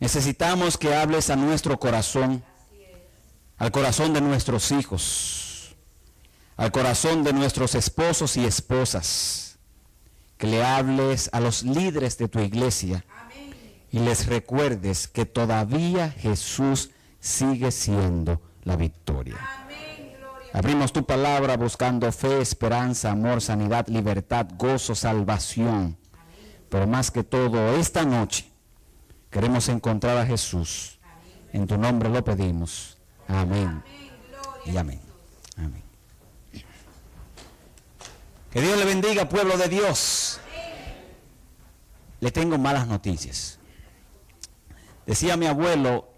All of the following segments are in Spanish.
Necesitamos que hables a nuestro corazón, al corazón de nuestros hijos, al corazón de nuestros esposos y esposas, que le hables a los líderes de tu iglesia y les recuerdes que todavía Jesús sigue siendo la victoria. Abrimos tu palabra buscando fe, esperanza, amor, sanidad, libertad, gozo, salvación. Pero más que todo, esta noche queremos encontrar a Jesús. En tu nombre lo pedimos. Amén. Y amén. Amén. Que Dios le bendiga, pueblo de Dios. Le tengo malas noticias. Decía mi abuelo,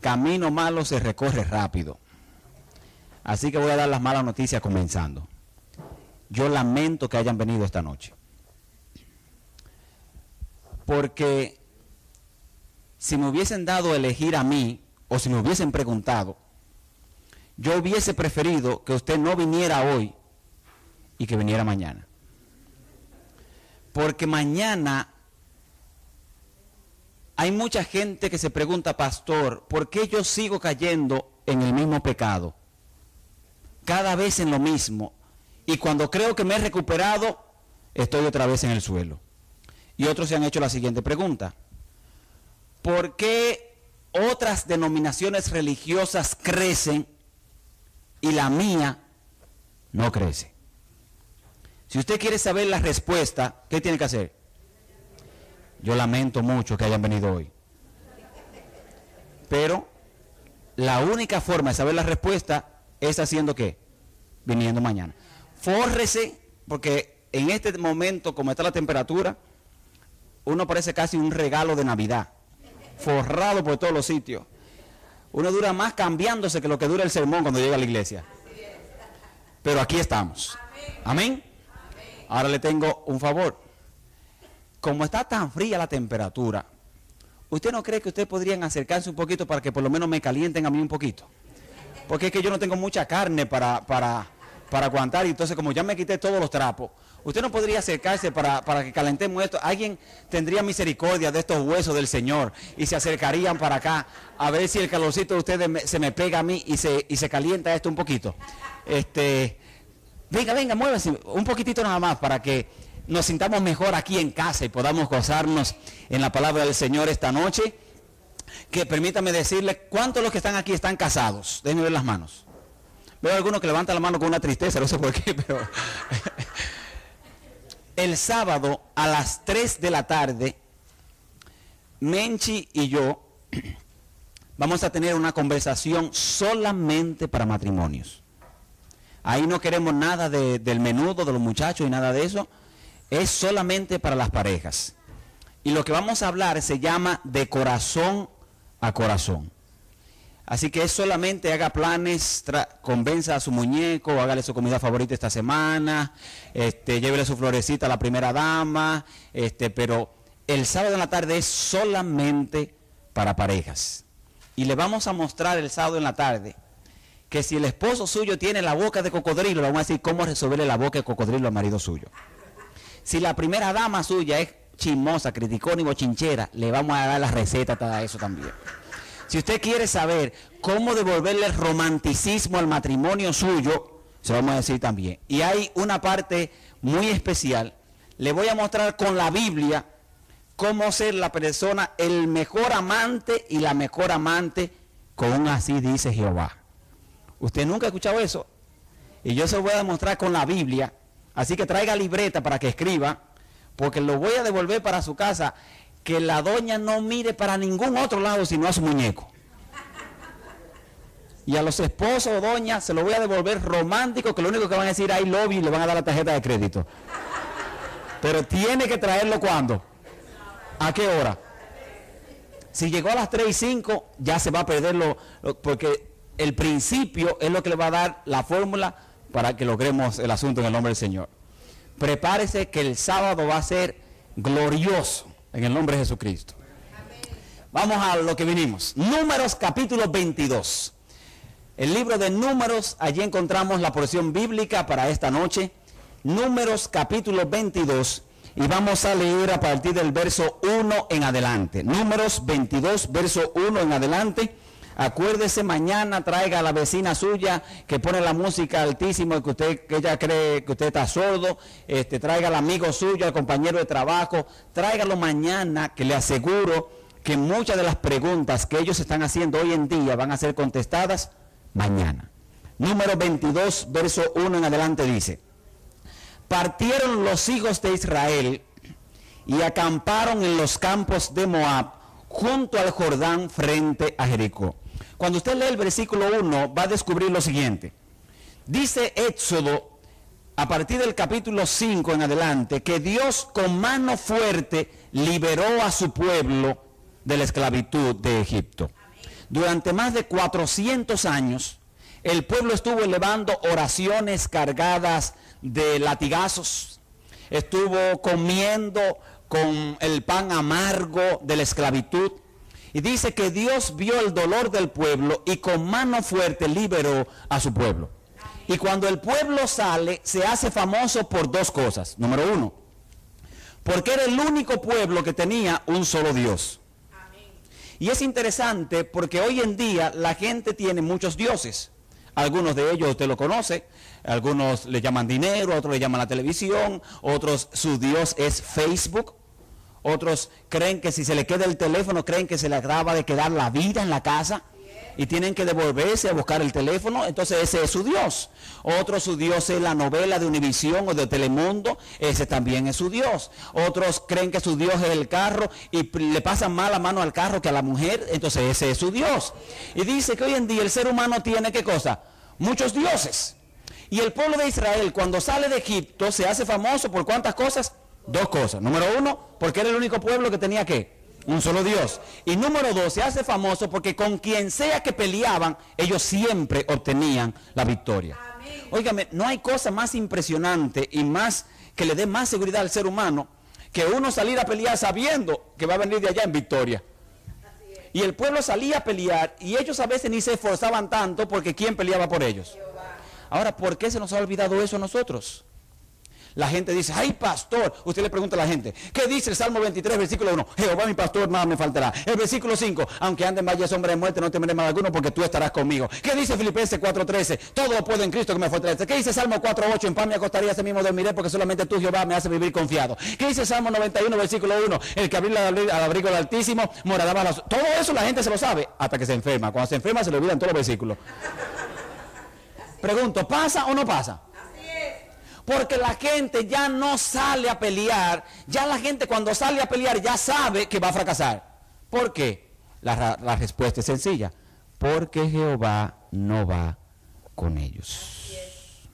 camino malo se recorre rápido. Así que voy a dar las malas noticias comenzando. Yo lamento que hayan venido esta noche. Porque si me hubiesen dado a elegir a mí, o si me hubiesen preguntado, yo hubiese preferido que usted no viniera hoy y que viniera mañana. Porque mañana hay mucha gente que se pregunta, pastor, ¿por qué yo sigo cayendo en el mismo pecado? cada vez en lo mismo. Y cuando creo que me he recuperado, estoy otra vez en el suelo. Y otros se han hecho la siguiente pregunta. ¿Por qué otras denominaciones religiosas crecen y la mía no crece? Si usted quiere saber la respuesta, ¿qué tiene que hacer? Yo lamento mucho que hayan venido hoy. Pero la única forma de saber la respuesta es haciendo qué? Viniendo mañana. Fórrese, porque en este momento, como está la temperatura, uno parece casi un regalo de Navidad, forrado por todos los sitios. Uno dura más cambiándose que lo que dura el sermón cuando llega a la iglesia. Pero aquí estamos. Amén. Ahora le tengo un favor. Como está tan fría la temperatura, ¿usted no cree que ustedes podrían acercarse un poquito para que por lo menos me calienten a mí un poquito? porque es que yo no tengo mucha carne para, para, para aguantar, y entonces como ya me quité todos los trapos, usted no podría acercarse para, para que calentemos esto. Alguien tendría misericordia de estos huesos del Señor y se acercarían para acá a ver si el calorcito de ustedes se me pega a mí y se, y se calienta esto un poquito. Este, venga, venga, muévase un poquitito nada más para que nos sintamos mejor aquí en casa y podamos gozarnos en la palabra del Señor esta noche que permítame decirle, ¿cuántos los que están aquí están casados? Déjenme ver las manos. Veo algunos que levantan la mano con una tristeza, no sé por qué, pero... El sábado a las 3 de la tarde, Menchi y yo vamos a tener una conversación solamente para matrimonios. Ahí no queremos nada del menudo, de los muchachos y nada de eso. Es solamente para las parejas. Y lo que vamos a hablar se llama de corazón a corazón. Así que es solamente haga planes, convenza a su muñeco, hágale su comida favorita esta semana, este, llévele su florecita a la primera dama, este, pero el sábado en la tarde es solamente para parejas. Y le vamos a mostrar el sábado en la tarde que si el esposo suyo tiene la boca de cocodrilo, le vamos a decir cómo resolverle la boca de cocodrilo al marido suyo. Si la primera dama suya es chismosa, criticona y bochinchera, le vamos a dar la receta para eso también. Si usted quiere saber cómo devolverle el romanticismo al matrimonio suyo, se lo vamos a decir también. Y hay una parte muy especial. Le voy a mostrar con la Biblia cómo ser la persona, el mejor amante y la mejor amante con así dice Jehová. Usted nunca ha escuchado eso. Y yo se lo voy a demostrar con la Biblia. Así que traiga libreta para que escriba porque lo voy a devolver para su casa, que la doña no mire para ningún otro lado sino a su muñeco. Y a los esposos o doñas se lo voy a devolver romántico, que lo único que van a decir hay lobby y le van a dar la tarjeta de crédito. Pero tiene que traerlo cuando. ¿A qué hora? Si llegó a las 3 y 5, ya se va a perderlo, porque el principio es lo que le va a dar la fórmula para que logremos el asunto en el nombre del Señor prepárese que el sábado va a ser glorioso en el nombre de Jesucristo. Vamos a lo que vinimos. Números capítulo 22. El libro de Números, allí encontramos la porción bíblica para esta noche. Números capítulo 22. y vamos a leer a partir del verso 1 en adelante. Números 22, verso 1 en adelante. Acuérdese mañana, traiga a la vecina suya que pone la música altísimo y que usted, que ella cree que usted está sordo, este, traiga al amigo suyo, al compañero de trabajo, tráigalo mañana, que le aseguro que muchas de las preguntas que ellos están haciendo hoy en día van a ser contestadas mañana. Número 22, verso 1 en adelante dice, partieron los hijos de Israel y acamparon en los campos de Moab junto al Jordán frente a Jericó. Cuando usted lee el versículo 1 va a descubrir lo siguiente. Dice Éxodo, a partir del capítulo 5 en adelante, que Dios con mano fuerte liberó a su pueblo de la esclavitud de Egipto. Durante más de 400 años, el pueblo estuvo elevando oraciones cargadas de latigazos, estuvo comiendo con el pan amargo de la esclavitud, y dice que Dios vio el dolor del pueblo y con mano fuerte liberó a su pueblo. Y cuando el pueblo sale, se hace famoso por dos cosas. Número uno, porque era el único pueblo que tenía un solo Dios. Y es interesante porque hoy en día la gente tiene muchos dioses. Algunos de ellos usted lo conoce, algunos le llaman dinero, otros le llaman la televisión, otros su Dios es Facebook, otros creen que si se le queda el teléfono, creen que se le acaba de quedar la vida en la casa y tienen que devolverse a buscar el teléfono, entonces ese es su Dios. Otro su Dios es la novela de Univisión o de Telemundo, ese también es su Dios. Otros creen que su Dios es el carro y le pasan más la mano al carro que a la mujer, entonces ese es su Dios. Y dice que hoy en día el ser humano tiene qué cosa? Muchos dioses. Y el pueblo de Israel cuando sale de Egipto se hace famoso por cuántas cosas? Dos cosas. Número uno, porque era el único pueblo que tenía que un solo Dios. Y número dos, se hace famoso porque con quien sea que peleaban, ellos siempre obtenían la victoria. Óigame, no hay cosa más impresionante y más que le dé más seguridad al ser humano que uno salir a pelear sabiendo que va a venir de allá en victoria. Y el pueblo salía a pelear y ellos a veces ni se esforzaban tanto porque ¿quién peleaba por ellos? Ahora, ¿por qué se nos ha olvidado eso a nosotros? La gente dice, ay pastor, usted le pregunta a la gente, ¿qué dice el Salmo 23, versículo 1? Jehová mi pastor, nada me faltará. El versículo 5, aunque ande en valle sombra de muerte, no temeré mal alguno porque tú estarás conmigo. ¿Qué dice Filipenses 4.13? Todo lo puedo en Cristo que me fortalece. ¿Qué dice Salmo 4.8? En paz me acostaría ese mismo dormiré porque solamente tú, Jehová, me hace vivir confiado. ¿Qué dice Salmo 91, versículo 1? El que abrió al abrigo del Altísimo morará bajo los... Todo eso la gente se lo sabe hasta que se enferma. Cuando se enferma se le olvidan todos los versículos. Pregunto, ¿pasa o no pasa? Porque la gente ya no sale a pelear. Ya la gente cuando sale a pelear ya sabe que va a fracasar. ¿Por qué? La, respuesta es sencilla. Porque Jehová no va con ellos.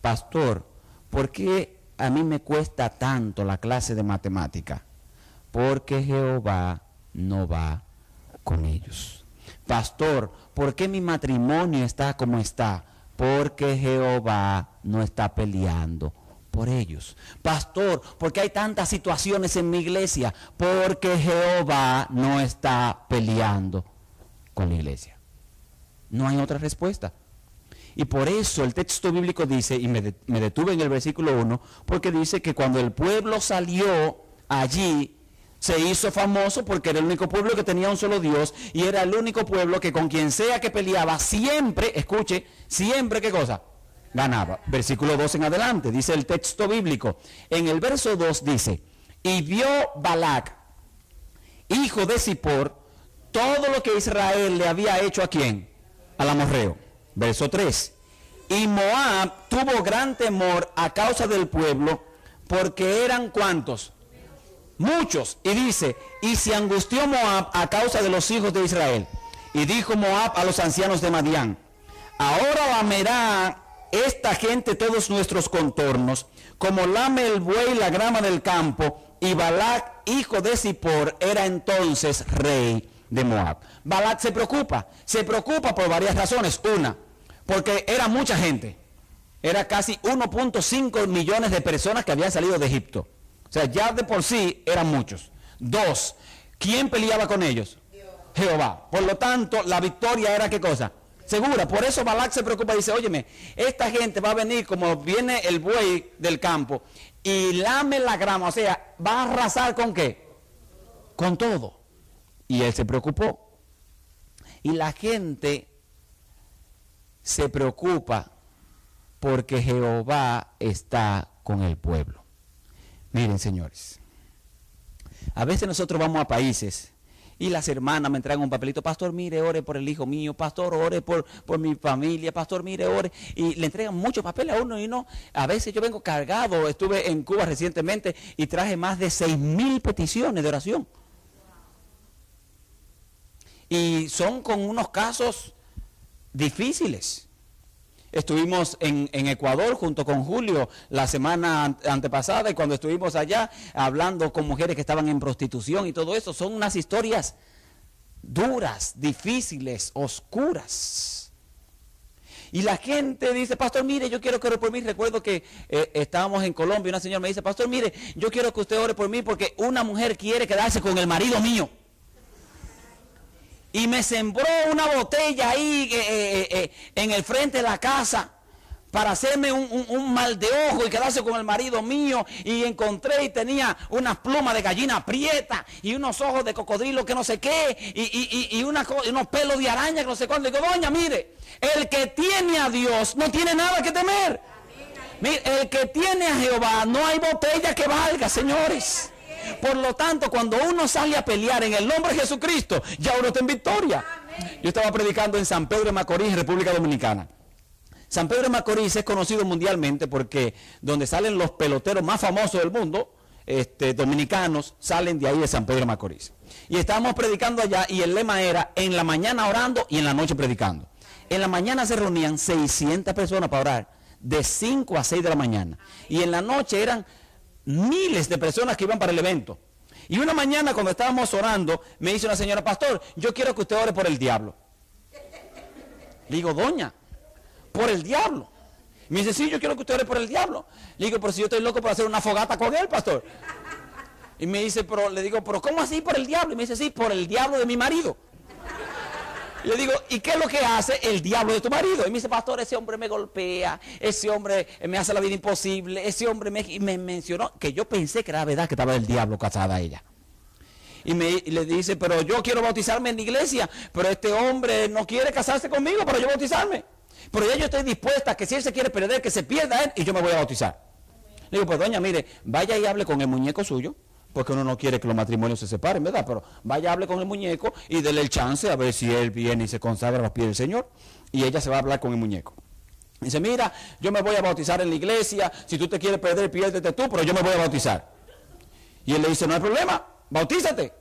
Pastor, ¿por qué a mí me cuesta tanto la clase de matemática? Porque Jehová no va con ellos. Pastor, ¿por qué mi matrimonio está como está? Porque Jehová no está peleando por ellos. Pastor, porque hay tantas situaciones en mi iglesia? Porque Jehová no está peleando con la iglesia. No hay otra respuesta. Y por eso el texto bíblico dice, y me, detuve en el versículo 1, porque dice que cuando el pueblo salió allí se hizo famoso porque era el único pueblo que tenía un solo Dios y era el único pueblo que con quien sea que peleaba siempre, escuche, siempre qué cosa, ganaba. Versículo 2 en adelante, dice el texto bíblico. En el verso 2 dice, y vio Balac, hijo de Zippor, todo lo que Israel le había hecho a quién? Al amorreo. Verso 3. Y Moab tuvo gran temor a causa del pueblo porque eran cuantos? Muchos. Y dice, y se angustió Moab a causa de los hijos de Israel. Y dijo Moab a los ancianos de Madián, ahora lamerá esta gente todos nuestros contornos, como lame el buey la grama del campo. Y Balac, hijo de Zippor, era entonces rey de Moab. Balac se preocupa, se preocupa por varias razones. Una, porque era mucha gente. Era casi 1.5 millones de personas que habían salido de Egipto. O sea, ya de por sí eran muchos. Dos, ¿quién peleaba con ellos? Jehová. Por lo tanto, la victoria era qué cosa? Segura. Por eso Balak se preocupa y dice, óyeme, esta gente va a venir como viene el buey del campo y lame la grama. O sea, va a arrasar con qué? Con todo. Y él se preocupó. Y la gente se preocupa porque Jehová está con el pueblo. Miren, señores, a veces nosotros vamos a países y las hermanas me entregan un papelito, pastor, mire, ore por el hijo mío, pastor, ore por, por mi familia, pastor, mire, ore. Y le entregan muchos papeles a uno y no. A veces yo vengo cargado, estuve en Cuba recientemente y traje más de seis mil peticiones de oración. Y son con unos casos difíciles. Estuvimos en, Ecuador junto con Julio la semana antepasada y cuando estuvimos allá hablando con mujeres que estaban en prostitución y todo eso, son unas historias duras, difíciles, oscuras. Y la gente dice, pastor, mire, yo quiero que ore por mí. Recuerdo que eh, estábamos en Colombia y una señora me dice, pastor, mire, yo quiero que usted ore por mí porque una mujer quiere quedarse con el marido mío y me sembró una botella ahí eh, eh, eh, en el frente de la casa para hacerme un, mal de ojo y quedarse con el marido mío. Y encontré y tenía unas plumas de gallina prieta y unos ojos de cocodrilo que no sé qué y, unos pelos de araña que no sé cuándo. digo, doña, mire, el que tiene a Dios no tiene nada que temer. Mire, el que tiene a Jehová no hay botella que valga, señores. Por lo tanto, cuando uno sale a pelear en el nombre de Jesucristo, ya uno está en victoria. Yo estaba predicando en San Pedro de Macorís, República Dominicana. San Pedro de Macorís es conocido mundialmente porque donde salen los peloteros más famosos del mundo, este, dominicanos, salen de ahí de San Pedro de Macorís. Y estábamos predicando allá y el lema era en la mañana orando y en la noche predicando. En la mañana se reunían 600 personas para orar, de 5 a 6 de la mañana. Y en la noche eran miles de personas que iban para el evento. Y una mañana cuando estábamos orando, me dice una señora, pastor, yo quiero que usted ore por el diablo. Le digo, doña, por el diablo. Me dice, sí, yo quiero que usted ore por el diablo. Le digo, pero si yo estoy loco por hacer una fogata con él, pastor. Y me dice, pero le digo, pero ¿cómo así por el diablo? Y me dice, sí, por el diablo de mi marido le digo, ¿y qué es lo que hace el diablo de tu marido? Y me dice, pastor, ese hombre me golpea, ese hombre me hace la vida imposible, ese hombre me, me mencionó, que yo pensé que era verdad que estaba el diablo casada a ella. Y, me, le dice, pero yo quiero bautizarme en la iglesia, pero este hombre no quiere casarse conmigo para yo bautizarme. Pero ya yo estoy dispuesta a que si él se quiere perder, que se pierda él y yo me voy a bautizar. Le digo, pues doña, mire, vaya y hable con el muñeco suyo porque uno no quiere que los matrimonios se separen, ¿verdad? Pero vaya, hable con el muñeco y déle el chance a ver si él viene y se consagra a los pies del Señor. Y ella se va a hablar con el muñeco. Dice, mira, yo me voy a bautizar en la iglesia, si tú te quieres perder, piérdete tú, pero yo me voy a bautizar. Y él le dice, no hay problema, bautízate.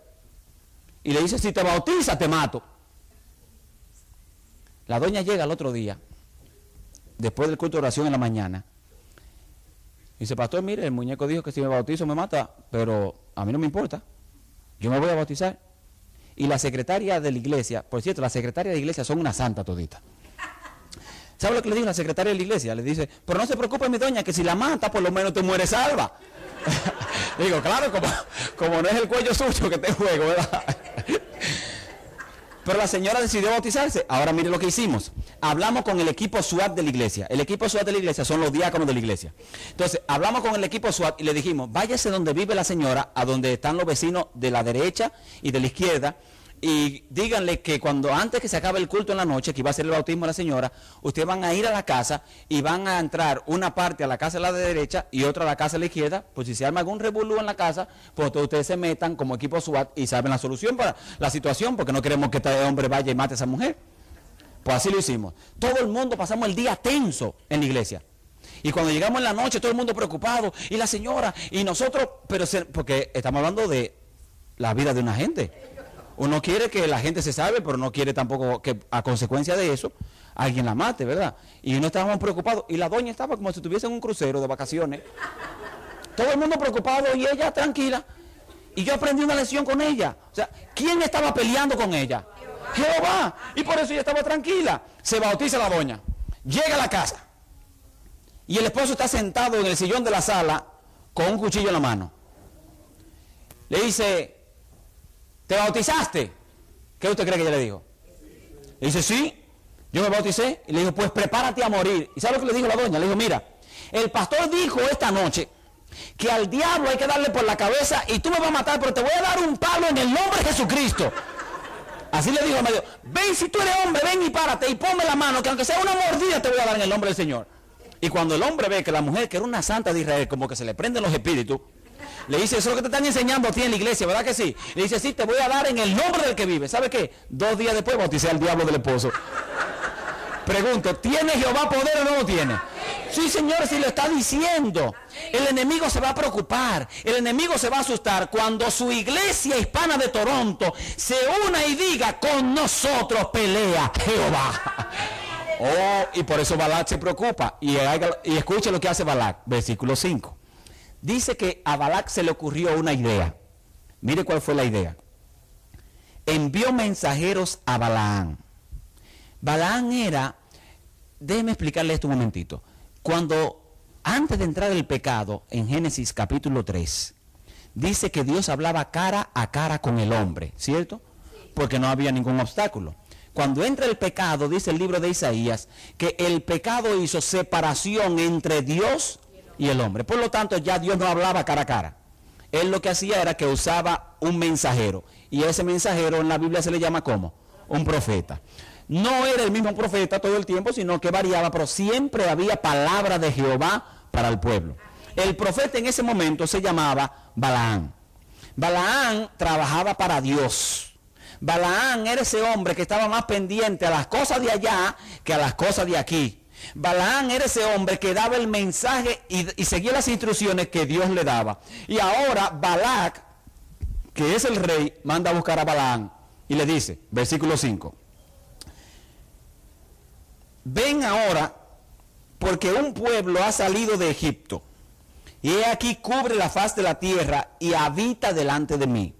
Y le dice, si te bautiza, te mato. La doña llega el otro día, después del culto de oración en la mañana, dice, pastor, mire, el muñeco dijo que si me bautizo me mata, pero a mí no me importa. Yo me voy a bautizar. Y la secretaria de la iglesia, por cierto, la secretaria de la iglesia son una santa todita. ¿Sabe lo que le dijo la secretaria de la iglesia? Le dice, pero no se preocupe mi doña, que si la mata, por lo menos te muere salva. Digo, claro, como, como no es el cuello suyo que te juego, ¿verdad? Pero la señora decidió bautizarse. Ahora mire lo que hicimos. Hablamos con el equipo SWAT de la iglesia. El equipo SWAT de la iglesia son los diáconos de la iglesia. Entonces, hablamos con el equipo SWAT y le dijimos, váyase donde vive la señora, a donde están los vecinos de la derecha y de la izquierda, y díganle que cuando antes que se acabe el culto en la noche, que iba a ser el bautismo de la señora, ustedes van a ir a la casa y van a entrar una parte a la casa de la derecha y otra a la casa de la izquierda, pues si se arma algún revolú en la casa, pues todos ustedes se metan como equipo SWAT y saben la solución para la situación, porque no queremos que este hombre vaya y mate a esa mujer. Pues así lo hicimos. Todo el mundo pasamos el día tenso en la iglesia. Y cuando llegamos en la noche, todo el mundo preocupado, y la señora, y nosotros, pero porque estamos hablando de la vida de una gente. Uno quiere que la gente se salve, pero no quiere tampoco que a consecuencia de eso alguien la mate, ¿verdad? Y no estábamos preocupados. Y la doña estaba como si estuviese en un crucero de vacaciones. Todo el mundo preocupado y ella tranquila. Y yo aprendí una lección con ella. O sea, ¿quién estaba peleando con ella? Jehová. Y por eso ella estaba tranquila. Se bautiza la doña. Llega a la casa. Y el esposo está sentado en el sillón de la sala con un cuchillo en la mano. Le dice, ¿Te bautizaste? ¿Qué usted cree que ella le dijo? Le dice, sí, yo me bauticé. Y le dijo, pues prepárate a morir. ¿Y sabe lo que le dijo la doña? Le dijo, mira, el pastor dijo esta noche que al diablo hay que darle por la cabeza y tú me vas a matar, pero te voy a dar un palo en el nombre de Jesucristo. Así le dijo a Dios, ven si tú eres hombre, ven y párate y ponme la mano, que aunque sea una mordida te voy a dar en el nombre del Señor. Y cuando el hombre ve que la mujer, que era una santa de Israel, como que se le prenden los espíritus, le dice, eso es lo que te están enseñando a ti en la iglesia, ¿verdad que sí? Le dice, sí, te voy a dar en el nombre del que vive. ¿Sabe qué? Dos días después bauticé al diablo del esposo. Pregunto, ¿tiene Jehová poder o no lo tiene? Sí, señor, si lo está diciendo. El enemigo se va a preocupar, el enemigo se va a asustar cuando su iglesia hispana de Toronto se una y diga, con nosotros pelea Jehová. Oh, y por eso Balak se preocupa. Y, y escuche lo que hace Balak, versículo 5. Dice que a Balak se le ocurrió una idea. Mire cuál fue la idea. Envió mensajeros a Balaán. Balaán era, déjeme explicarle esto un momentito. Cuando antes de entrar el pecado, en Génesis capítulo 3, dice que Dios hablaba cara a cara con el hombre, ¿cierto? Porque no había ningún obstáculo. Cuando entra el pecado, dice el libro de Isaías, que el pecado hizo separación entre Dios y el hombre. Por lo tanto, ya Dios no hablaba cara a cara. Él lo que hacía era que usaba un mensajero. Y ese mensajero en la Biblia se le llama como un profeta. No era el mismo profeta todo el tiempo, sino que variaba, pero siempre había palabra de Jehová para el pueblo. El profeta en ese momento se llamaba Balaán. Balaán trabajaba para Dios. Balaán era ese hombre que estaba más pendiente a las cosas de allá que a las cosas de aquí. Balaán era ese hombre que daba el mensaje y, seguía las instrucciones que Dios le daba. Y ahora Balac, que es el rey, manda a buscar a Balaán y le dice, versículo 5, ven ahora porque un pueblo ha salido de Egipto y he aquí cubre la faz de la tierra y habita delante de mí.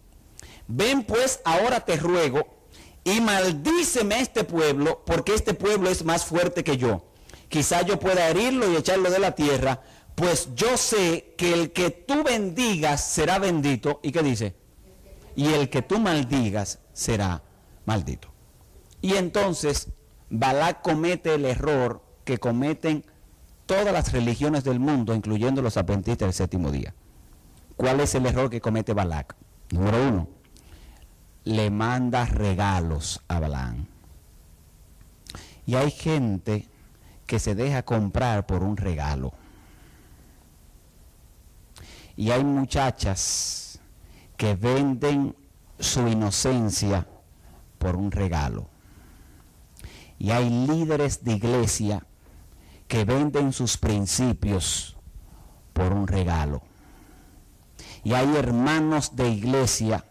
Ven pues ahora te ruego y maldíceme este pueblo porque este pueblo es más fuerte que yo quizá yo pueda herirlo y echarlo de la tierra, pues yo sé que el que tú bendigas será bendito. ¿Y qué dice? Y el que tú maldigas será maldito. Y entonces Balak comete el error que cometen todas las religiones del mundo, incluyendo los adventistas del séptimo día. ¿Cuál es el error que comete Balak? Número uno, le manda regalos a Balaam. Y hay gente que se deja comprar por un regalo. Y hay muchachas que venden su inocencia por un regalo. Y hay líderes de iglesia que venden sus principios por un regalo. Y hay hermanos de iglesia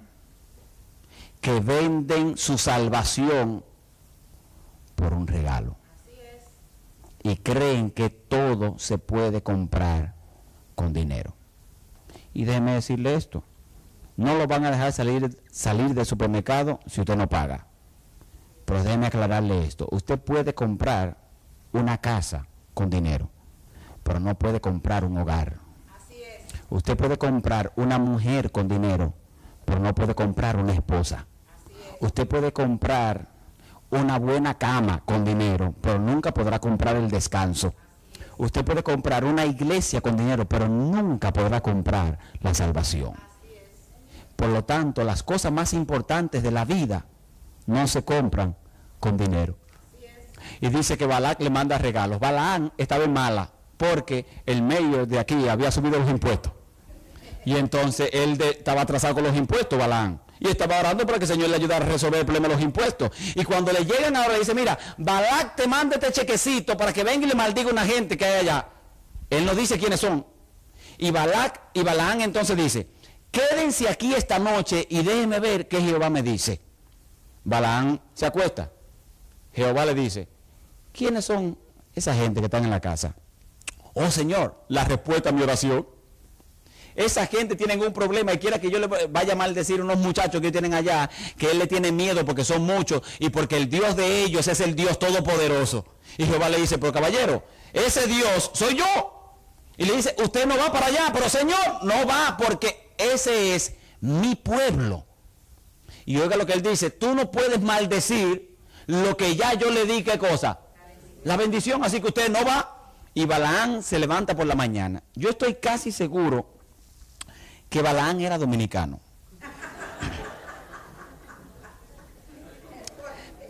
que venden su salvación por un regalo y creen que todo se puede comprar con dinero. Y déjeme decirle esto, no lo van a dejar salir, salir del supermercado si usted no paga. Pero déjeme aclararle esto, usted puede comprar una casa con dinero, pero no puede comprar un hogar. Usted puede comprar una mujer con dinero, pero no puede comprar una esposa. Usted puede comprar una buena cama con dinero, pero nunca podrá comprar el descanso. Usted puede comprar una iglesia con dinero, pero nunca podrá comprar la salvación. Por lo tanto, las cosas más importantes de la vida no se compran con dinero. Y dice que Balak le manda regalos. Balaán estaba en mala porque el medio de aquí había subido los impuestos. Y entonces él estaba atrasado con los impuestos, Balaán y estaba orando para que el Señor le ayudara a resolver el problema de los impuestos. Y cuando le llegan ahora, dice, mira, Balak te manda este chequecito para que venga y le maldiga a una gente que hay allá. Él no dice quiénes son. Y Balak y Balaán entonces dice, quédense aquí esta noche y déjenme ver qué Jehová me dice. Balaán se acuesta. Jehová le dice, ¿quiénes son esa gente que están en la casa? Oh Señor, la respuesta a mi oración esa gente tiene un problema y quiera que yo le vaya a maldecir a unos muchachos que tienen allá, que él le tiene miedo porque son muchos y porque el Dios de ellos es el Dios todopoderoso. Y Jehová le dice, pero caballero, ese Dios soy yo. Y le dice, usted no va para allá, pero Señor, no va porque ese es mi pueblo. Y oiga lo que él dice, tú no puedes maldecir lo que ya yo le di, ¿qué cosa? La bendición, así que usted no va. Y Balaán se levanta por la mañana. Yo estoy casi seguro que Balaán era dominicano.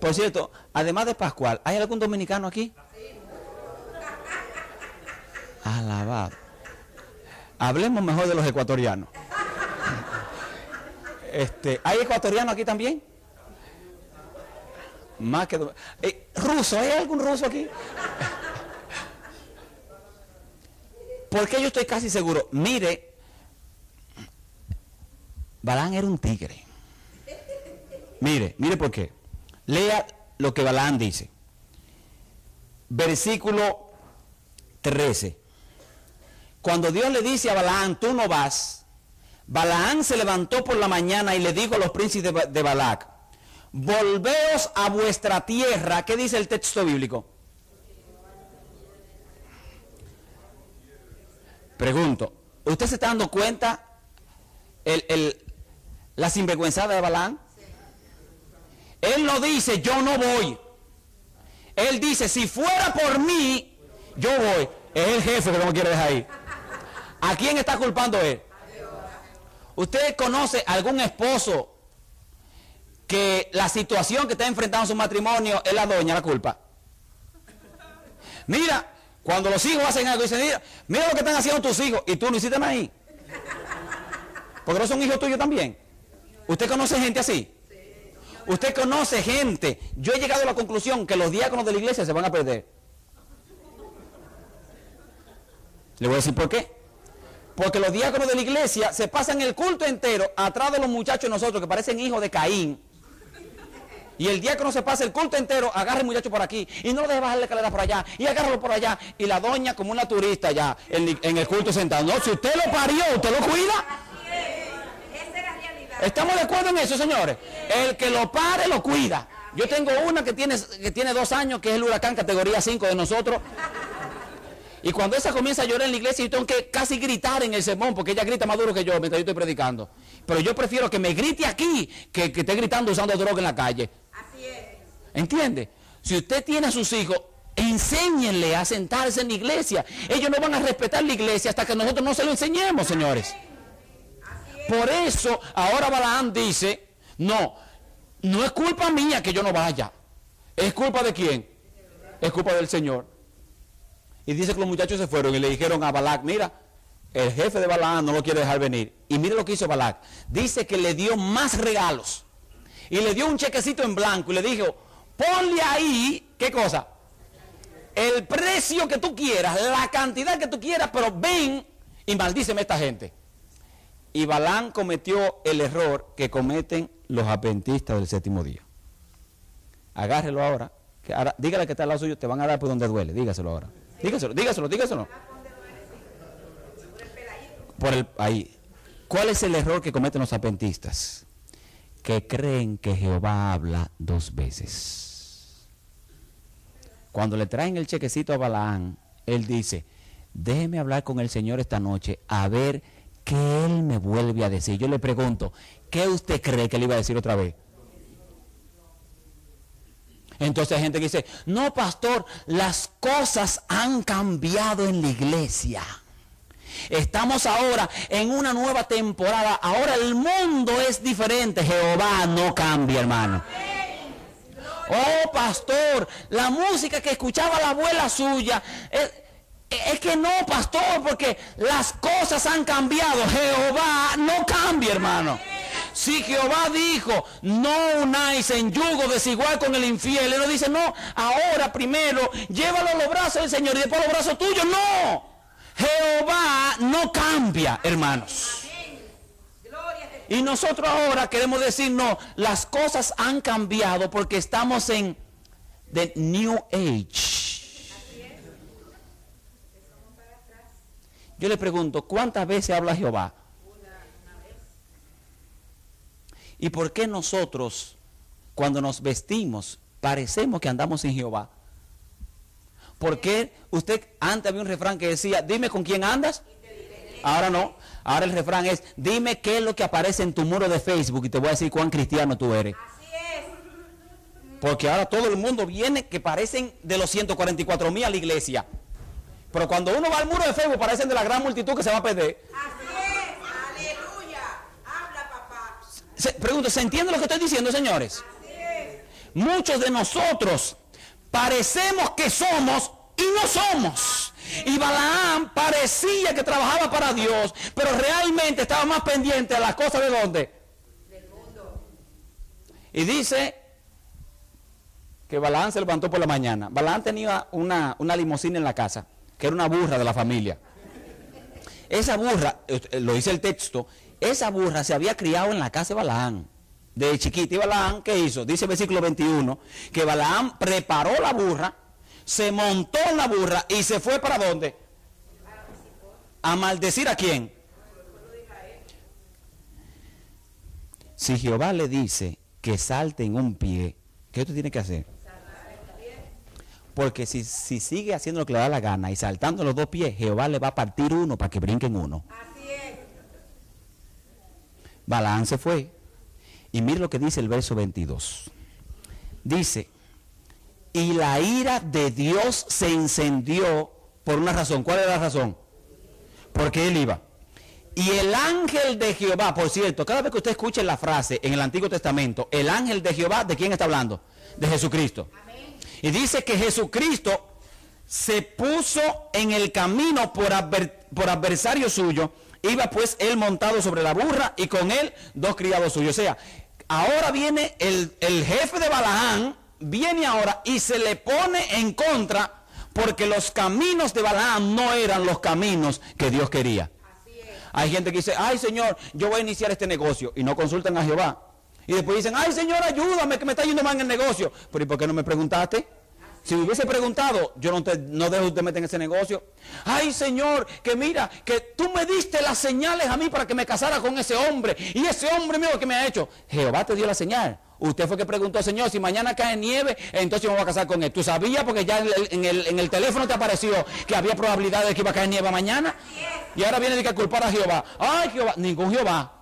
Por cierto, además de Pascual, ¿hay algún dominicano aquí? Alabado. Hablemos mejor de los ecuatorianos. Este, ¿Hay ecuatorianos aquí también? Más que... Eh, ¿Ruso? ¿Hay algún ruso aquí? Porque yo estoy casi seguro. Mire, Balán era un tigre. Mire, mire por qué. Lea lo que Balán dice. Versículo 13. Cuando Dios le dice a Balaán, tú no vas, Balaán se levantó por la mañana y le dijo a los príncipes de, Balac, volveos a vuestra tierra. ¿Qué dice el texto bíblico? Pregunto, ¿usted se está dando cuenta el, el, la sinvergüenzada de Balaán? Él no dice, yo no voy. Él dice, si fuera por mí, yo voy. Es el jefe que no me quiere dejar ir. ¿A quién está culpando él? ¿Usted conoce algún esposo que la situación que está enfrentando su matrimonio es la doña la culpa? Mira, cuando los hijos hacen algo, dicen, mira, mira lo que están haciendo tus hijos y tú no hiciste ahí. Porque no son hijos tuyos también. ¿Usted conoce gente así? Usted conoce gente. Yo he llegado a la conclusión que los diáconos de la iglesia se van a perder. Le voy a decir por qué. Porque los diáconos de la iglesia se pasan el culto entero atrás de los muchachos nosotros que parecen hijos de Caín. Y el diácono se pasa el culto entero, agarra el muchacho por aquí y no lo deje bajar la escalera por allá y agárralo por allá. Y la doña como una turista ya en, en el culto sentado. No, si usted lo parió, usted lo cuida. ¿Estamos de acuerdo en eso, señores? El que lo pare, lo cuida. Yo tengo una que tiene, que tiene dos años, que es el huracán categoría 5 de nosotros. Y cuando esa comienza a llorar en la iglesia, yo tengo que casi gritar en el sermón, porque ella grita más duro que yo mientras yo estoy predicando. Pero yo prefiero que me grite aquí que que esté gritando usando droga en la calle. Así es. ¿Entiende? Si usted tiene a sus hijos, enséñenle a sentarse en la iglesia. Ellos no van a respetar la iglesia hasta que nosotros no se lo enseñemos, señores. Por eso ahora Balaam dice, no, no es culpa mía que yo no vaya. ¿Es culpa de quién? Es culpa del Señor. Y dice que los muchachos se fueron y le dijeron a Balac, mira, el jefe de Balaam no lo quiere dejar venir. Y mire lo que hizo Balac. Dice que le dio más regalos. Y le dio un chequecito en blanco y le dijo, ponle ahí, ¿qué cosa? El precio que tú quieras, la cantidad que tú quieras, pero ven y maldíceme esta gente. Y Balán cometió el error que cometen los adventistas del séptimo día. Agárrelo ahora. Que dígale que está al lado suyo, te van a dar por donde duele. Dígaselo ahora. Dígaselo, dígaselo, dígaselo. Por el, ahí. ¿Cuál es el error que cometen los adventistas? Que creen que Jehová habla dos veces. Cuando le traen el chequecito a Balaán, él dice, déjeme hablar con el Señor esta noche a ver ¿qué él me vuelve a decir? Yo le pregunto, ¿qué usted cree que le iba a decir otra vez? Entonces hay gente que dice, no, pastor, las cosas han cambiado en la iglesia. Estamos ahora en una nueva temporada. Ahora el mundo es diferente. Jehová no cambia, hermano. Oh, pastor, la música que escuchaba la abuela suya. Es, es que no, pastor, porque las cosas han cambiado. Jehová no cambia, hermano. Si Jehová dijo, no unáis en yugo desigual con el infiel, él no dice, no, ahora primero llévalo a los brazos del Señor y después a los brazos tuyos. No, Jehová no cambia, hermanos. Y nosotros ahora queremos decir, no, las cosas han cambiado porque estamos en the New Age. Yo le pregunto, ¿cuántas veces habla Jehová? ¿Y por qué nosotros, cuando nos vestimos, parecemos que andamos en Jehová? ¿Por qué usted antes había un refrán que decía, dime con quién andas? Ahora no. Ahora el refrán es, dime qué es lo que aparece en tu muro de Facebook y te voy a decir cuán cristiano tú eres. Porque ahora todo el mundo viene que parecen de los 144 mil a la iglesia. Pero cuando uno va al muro de Facebook parecen de la gran multitud que se va a perder. Así es, Se, pregunto, ¿se entiende lo que estoy diciendo, señores? Muchos de nosotros parecemos que somos y no somos. Y Balaam parecía que trabajaba para Dios, pero realmente estaba más pendiente a las cosas de dónde? Del mundo. Y dice que Balaam se levantó por la mañana. Balaam tenía una, una limusina en la casa, que era una burra de la familia. Esa burra, eh, lo dice el texto, esa burra se había criado en la casa de Balaam. De chiquita. Y Balaam, ¿qué hizo? Dice el versículo 21, que Balaam preparó la burra, se montó en la burra y se fue para dónde? A maldecir a quién? Si Jehová le dice que salte en un pie, ¿qué usted tiene que hacer? Porque si, si, sigue haciendo lo que le da la gana y saltando los dos pies, Jehová le va a partir uno para que brinquen uno. Así es. Balaán se fue. Y mire lo que dice el verso 22. Dice, y la ira de Dios se encendió por una razón. ¿Cuál es la razón? Porque él iba. Y el ángel de Jehová, por cierto, cada vez que usted escuche la frase en el Antiguo Testamento, el ángel de Jehová, ¿de quién está hablando? De Jesucristo. Y dice que Jesucristo se puso en el camino por, por adversario suyo Iba pues él montado sobre la burra y con él dos criados suyos. O sea, ahora viene el, jefe de Balaán, viene ahora y se le pone en contra porque los caminos de Balaán no eran los caminos que Dios quería. Hay gente que dice, ay Señor, yo voy a iniciar este negocio y no consultan a Jehová. Y después dicen, ay Señor, ayúdame que me está yendo mal en el negocio. Pero ¿y por qué no me preguntaste? Si me hubiese preguntado, yo no, te, no dejo usted meter en ese negocio. Ay, Señor, que mira, que tú me diste las señales a mí para que me casara con ese hombre. Y ese hombre mío que me ha hecho. Jehová te dio la señal. Usted fue que preguntó, Señor, si mañana cae nieve, entonces me voy a casar con él. ¿Tú sabías? Porque ya en el, en el, teléfono te apareció que había probabilidad de que iba a caer nieve mañana. Y ahora viene de que culpar a Jehová. Ay, Jehová, ningún Jehová.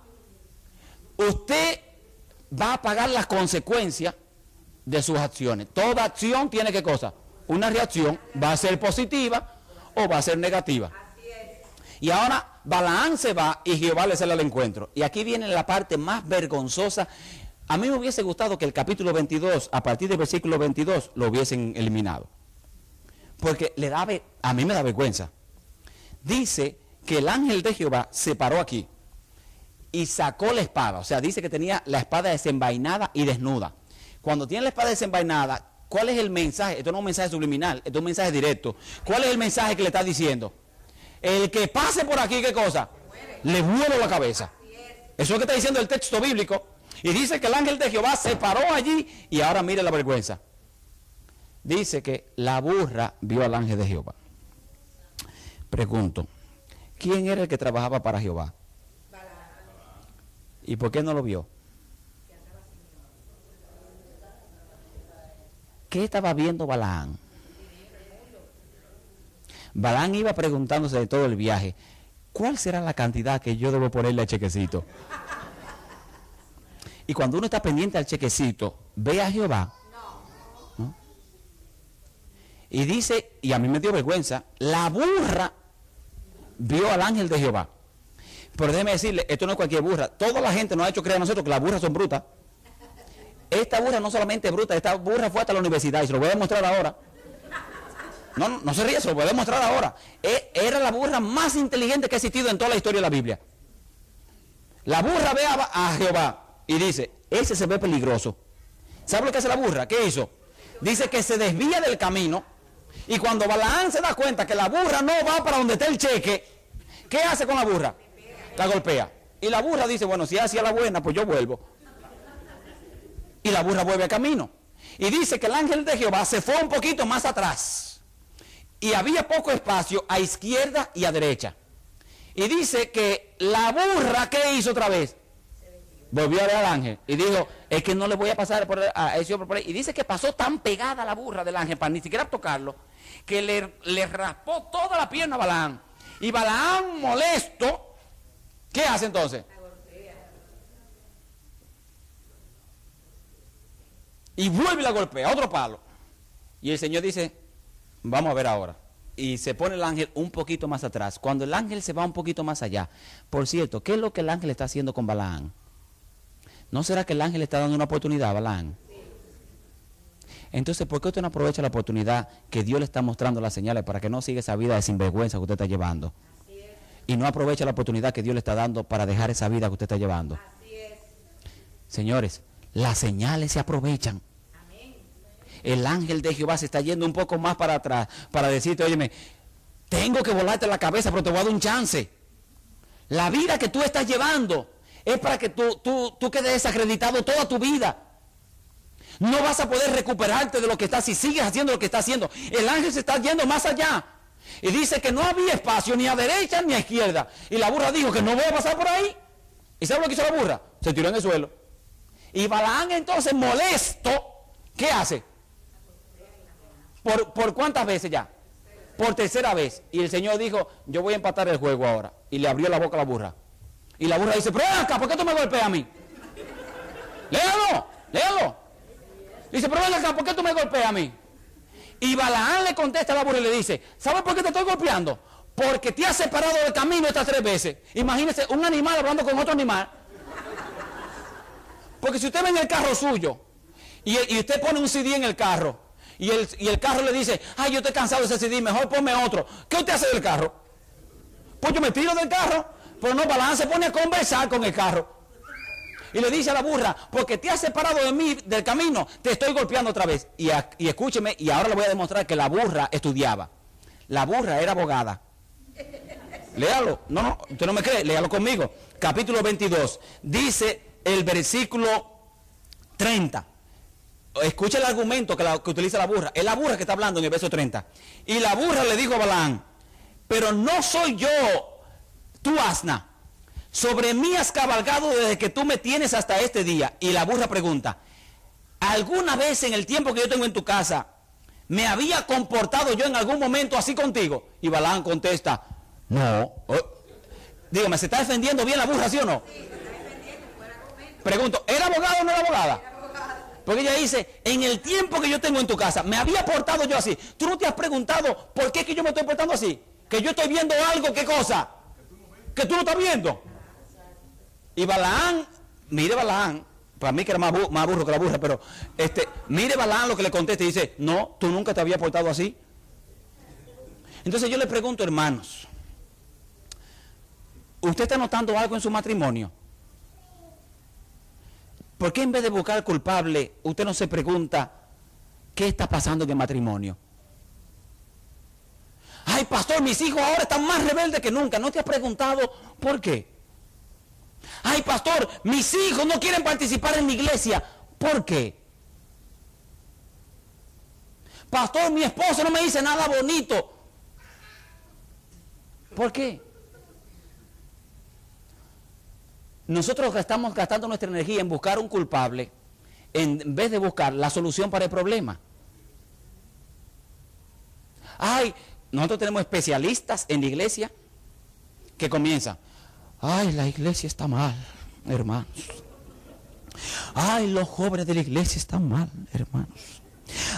Usted va a pagar las consecuencias de sus acciones. Toda acción tiene que cosa? Una reacción va a ser positiva o va a ser negativa. Y ahora Balaán se va y Jehová le sale al encuentro. Y aquí viene la parte más vergonzosa. A mí me hubiese gustado que el capítulo 22, a partir del versículo 22, lo hubiesen eliminado. Porque le da, a mí me da vergüenza. Dice que el ángel de Jehová se paró aquí y sacó la espada. O sea, dice que tenía la espada desenvainada y desnuda. Cuando tiene la espada desenvainada, ¿cuál es el mensaje? Esto no es un mensaje subliminal, esto es un mensaje directo. ¿Cuál es el mensaje que le está diciendo? El que pase por aquí, ¿qué cosa? Le vuelo la cabeza. Eso es lo que está diciendo el texto bíblico. Y dice que el ángel de Jehová se paró allí y ahora mire la vergüenza. Dice que la burra vio al ángel de Jehová. Pregunto, ¿quién era el que trabajaba para Jehová? ¿Y por qué no lo vio? ¿Qué estaba viendo Balaán? Balaán iba preguntándose de todo el viaje, ¿cuál será la cantidad que yo debo ponerle al chequecito? Y cuando uno está pendiente al chequecito, ve a Jehová. Y dice, y a mí me dio vergüenza, la burra vio al ángel de Jehová. Pero déjeme decirle, esto no es cualquier burra. Toda la gente nos ha hecho creer a nosotros que las burras son brutas. Esta burra no solamente es bruta, esta burra fue hasta la universidad y se lo voy a demostrar ahora. No, no, se ríe, se lo voy a demostrar ahora. E, era la burra más inteligente que ha existido en toda la historia de la Biblia. La burra ve a, Jehová y dice, ese se ve peligroso. ¿Sabe lo que hace la burra? ¿Qué hizo? Dice que se desvía del camino y cuando Balaán se da cuenta que la burra no va para donde está el cheque, ¿qué hace con la burra? La golpea. Y la burra dice, bueno, si hacía la buena, pues yo vuelvo y la burra vuelve a camino. Y dice que el ángel de Jehová se fue un poquito más atrás. Y había poco espacio a izquierda y a derecha. Y dice que la burra, ¿qué hizo otra vez? Volvió a ver al ángel y dijo, es que no le voy a pasar por, ese hombre por ahí. Y dice que pasó tan pegada la burra del ángel para ni siquiera tocarlo, que le, le raspó toda la pierna a Balaán. Y Balaán molesto, ¿qué hace entonces? Y vuelve y la golpea, otro palo. Y el Señor dice, vamos a ver ahora. Y se pone el ángel un poquito más atrás. Cuando el ángel se va un poquito más allá. Por cierto, ¿qué es lo que el ángel está haciendo con Balaán? ¿No será que el ángel está dando una oportunidad a Balaam? Entonces, ¿por qué usted no aprovecha la oportunidad que Dios le está mostrando las señales para que no siga esa vida de sinvergüenza que usted está llevando? Y no aprovecha la oportunidad que Dios le está dando para dejar esa vida que usted está llevando. Señores, las señales se aprovechan. El ángel de Jehová se está yendo un poco más para atrás para decirte, óyeme, tengo que volarte la cabeza, pero te voy a dar un chance. La vida que tú estás llevando es para que tú, tú, tú quedes desacreditado toda tu vida. No vas a poder recuperarte de lo que estás si sigues haciendo lo que estás haciendo. El ángel se está yendo más allá. Y dice que no había espacio ni a derecha ni a izquierda. Y la burra dijo que no voy a pasar por ahí. ¿Y sabe lo que hizo la burra? Se tiró en el suelo. Y Balaán entonces molesto, ¿qué hace? ¿Por, ¿Por cuántas veces ya? Por tercera vez. Y el Señor dijo, yo voy a empatar el juego ahora. Y le abrió la boca a la burra. Y la burra dice, pero acá, ¿por qué tú me golpeas a mí? Léalo, léalo. Dice, pero acá, ¿por qué tú me golpeas a mí? Y Balaán le contesta a la burra y le dice, ¿sabes por qué te estoy golpeando? Porque te has separado del camino estas tres veces. Imagínese un animal hablando con otro animal. Porque si usted ve en el carro suyo y, usted pone un CD en el carro y el, y el, carro le dice, ay, yo estoy cansado de ese CD, mejor ponme otro. ¿Qué usted hace del carro? Pues yo me tiro del carro, pero no, Balaán se pone a conversar con el carro. Y le dice a la burra, porque te has separado de mí, del camino, te estoy golpeando otra vez. Y, escúcheme, y ahora le voy a demostrar que la burra estudiaba. La burra era abogada. Léalo. No, no, usted no me cree, léalo conmigo. Capítulo 22. Dice el versículo 30. Escucha el argumento que, que, utiliza la burra. Es la burra que está hablando en el verso 30. Y la burra le dijo a Balán, pero no soy yo tu asna sobre mí has cabalgado desde que tú me tienes hasta este día. Y la burra pregunta, ¿alguna vez en el tiempo que yo tengo en tu casa, me había comportado yo en algún momento así contigo? Y Balán contesta, no. Oh, dígame, ¿se está defendiendo bien la burra, sí o no? Pregunto, ¿era abogado o no era abogada? Porque ella dice, en el tiempo que yo tengo en tu casa, me había portado yo así. Tú no te has preguntado por qué que yo me estoy portando así. Que yo estoy viendo algo, ¿qué cosa? Que tú no estás viendo. Y Balaán, mire Balaán, para mí que era más, burro que la burra, pero este, mire Balaán lo que le contesta y dice, no, tú nunca te había portado así. Entonces yo le pregunto, hermanos, ¿usted está notando algo en su matrimonio? ¿Por qué en vez de buscar culpable, usted no se pregunta qué está pasando en el matrimonio? Ay, pastor, mis hijos ahora están más rebeldes que nunca. ¿No te has preguntado por qué? Ay, pastor, mis hijos no quieren participar en mi iglesia. ¿Por qué? Pastor, mi esposo no me dice nada bonito. ¿Por qué? Nosotros estamos gastando nuestra energía en buscar un culpable en vez de buscar la solución para el problema. Ay, nosotros tenemos especialistas en la iglesia que comienzan. Ay, la iglesia está mal, hermanos. Ay, los jóvenes de la iglesia están mal, hermanos.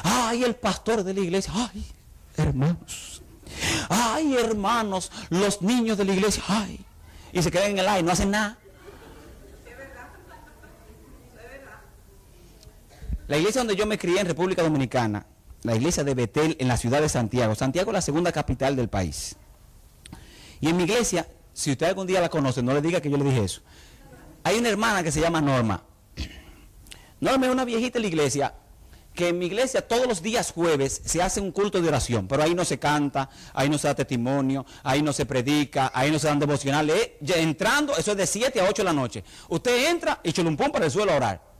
Ay, el pastor de la iglesia. Ay, hermanos. Ay, hermanos, los niños de la iglesia. Ay. Y se quedan en el aire, no hacen nada. La iglesia donde yo me crié en República Dominicana, la iglesia de Betel en la ciudad de Santiago. Santiago es la segunda capital del país. Y en mi iglesia si usted algún día la conoce, no le diga que yo le dije eso. Hay una hermana que se llama Norma. Norma es una viejita en la iglesia, que en mi iglesia todos los días jueves se hace un culto de oración, pero ahí no se canta, ahí no se da testimonio, ahí no se predica, ahí no se dan devocionales. entrando, eso es de 7 a 8 de la noche. Usted entra y chulumpón para el suelo a orar.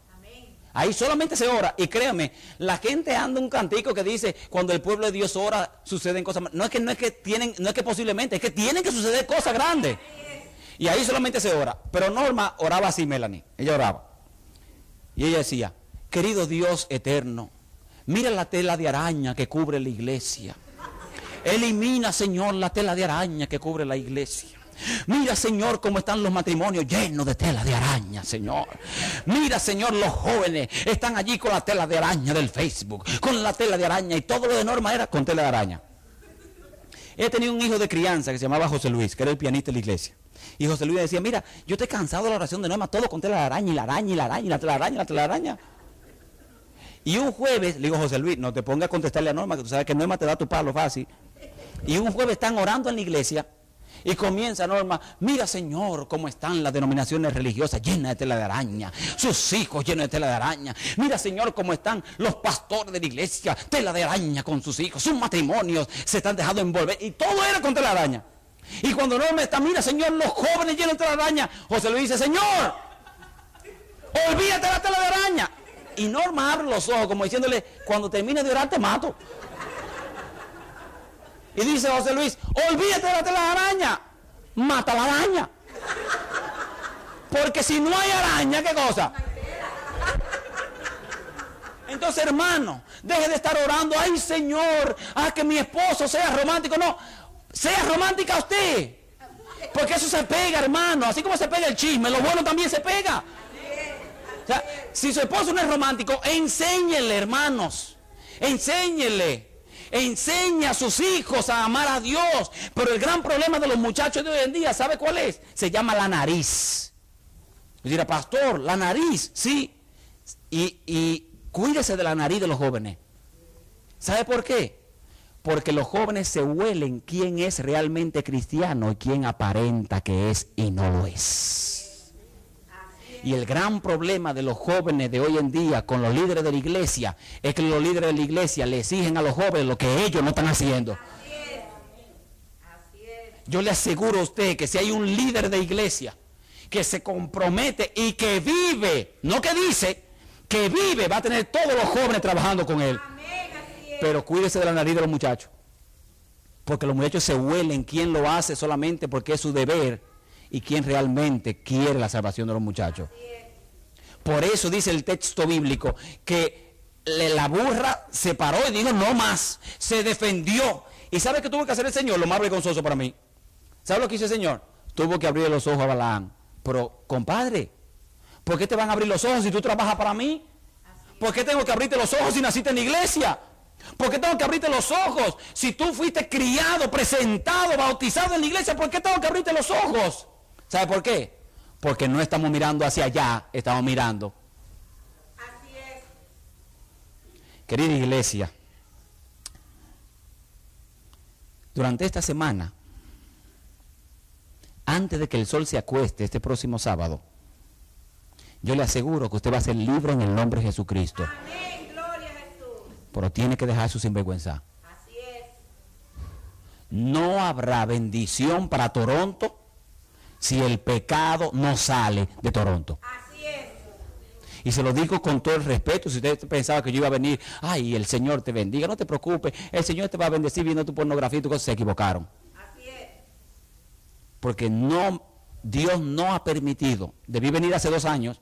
Ahí solamente se ora. Y créame, la gente anda un cantico que dice, cuando el pueblo de Dios ora, suceden cosas. No es que no es que tienen, no es que posiblemente, es que tienen que suceder cosas grandes. Y ahí solamente se ora. Pero Norma oraba así, Melanie. Ella oraba. Y ella decía, querido Dios eterno, mira la tela de araña que cubre la iglesia. Elimina, Señor, la tela de araña que cubre la iglesia. Mira, Señor, cómo están los matrimonios llenos de tela de araña, Señor. Mira, Señor, los jóvenes están allí con la tela de araña del Facebook, con la tela de araña y todo lo de norma era con tela de araña. Él tenía un hijo de crianza que se llamaba José Luis, que era el pianista de la iglesia. Y José Luis decía, mira, yo estoy cansado de la oración de Norma, todo con la araña y la araña y la araña y la telaraña y la telaraña. Y un jueves, le digo, José Luis, no te pongas a contestarle a Norma, que tú sabes que Norma te da tu palo fácil. Y un jueves están orando en la iglesia y comienza Norma, mira Señor, cómo están las denominaciones religiosas llenas de tela de araña, sus hijos llenos de tela de araña. Mira Señor, cómo están los pastores de la iglesia, tela de araña con sus hijos, sus matrimonios se están dejando envolver. Y todo era con tela de araña. Y cuando Norma está, mira Señor, los jóvenes llenos de tela de araña, José Luis dice, Señor, olvídate de la tela de araña. Y Norma abre los ojos como diciéndole, cuando termine de orar te mato. Y dice José Luis, olvídate de la tela de araña, mata la araña. Porque si no hay araña, ¿qué cosa? Entonces, hermano, deje de estar orando, ay Señor, a que mi esposo sea romántico. No, sea romántica usted. Porque eso se pega, hermano. Así como se pega el chisme, lo bueno también se pega. Si su esposo no es romántico, enséñele, hermanos. Enséñele. Enseña a sus hijos a amar a Dios. Pero el gran problema de los muchachos de hoy en día, ¿sabe cuál es? Se llama la nariz. Dirá, pastor, la nariz, sí. Y, y cuídese de la nariz de los jóvenes. ¿Sabe por qué? Porque los jóvenes se huelen quién es realmente cristiano y quién aparenta que es y no lo es. Y el gran problema de los jóvenes de hoy en día con los líderes de la iglesia es que los líderes de la iglesia le exigen a los jóvenes lo que ellos no están haciendo. Yo le aseguro a usted que si hay un líder de iglesia que se compromete y que vive, no que dice, que vive, va a tener todos los jóvenes trabajando con él. Pero cuídese de la nariz de los muchachos. Porque los muchachos se huelen quién lo hace solamente porque es su deber y quién realmente quiere la salvación de los muchachos. Por eso dice el texto bíblico que la burra se paró y dijo no más, se defendió. ¿Y sabe qué tuvo que hacer el Señor? Lo más vergonzoso para mí. ¿Sabe lo que hizo el Señor? Tuvo que abrir los ojos a Balaam. Pero, compadre, ¿por qué te van a abrir los ojos si tú trabajas para mí? ¿Por qué tengo que abrirte los ojos si naciste en la iglesia? ¿Por qué tengo que abrirte los ojos si tú fuiste criado, presentado, bautizado en la iglesia? ¿Por qué tengo que abrirte los ojos? ¿Sabe por qué? Porque no estamos mirando hacia allá, estamos mirando. Así es. Querida iglesia, durante esta semana, antes de que el sol se acueste este próximo sábado, yo le aseguro que usted va a ser libre en el nombre de Jesucristo. Amén, gloria a Jesús. Pero tiene que dejar su sinvergüenza. Así es. No habrá bendición para Toronto si el pecado no sale de Toronto. Así es. Y se lo digo con todo el respeto. Si usted pensaba que yo iba a venir, ay, el Señor te bendiga, no te preocupes, el Señor te va a bendecir viendo tu pornografía y tu cosas, se equivocaron. Así es. Porque no, Dios no ha permitido. Debí venir hace dos años.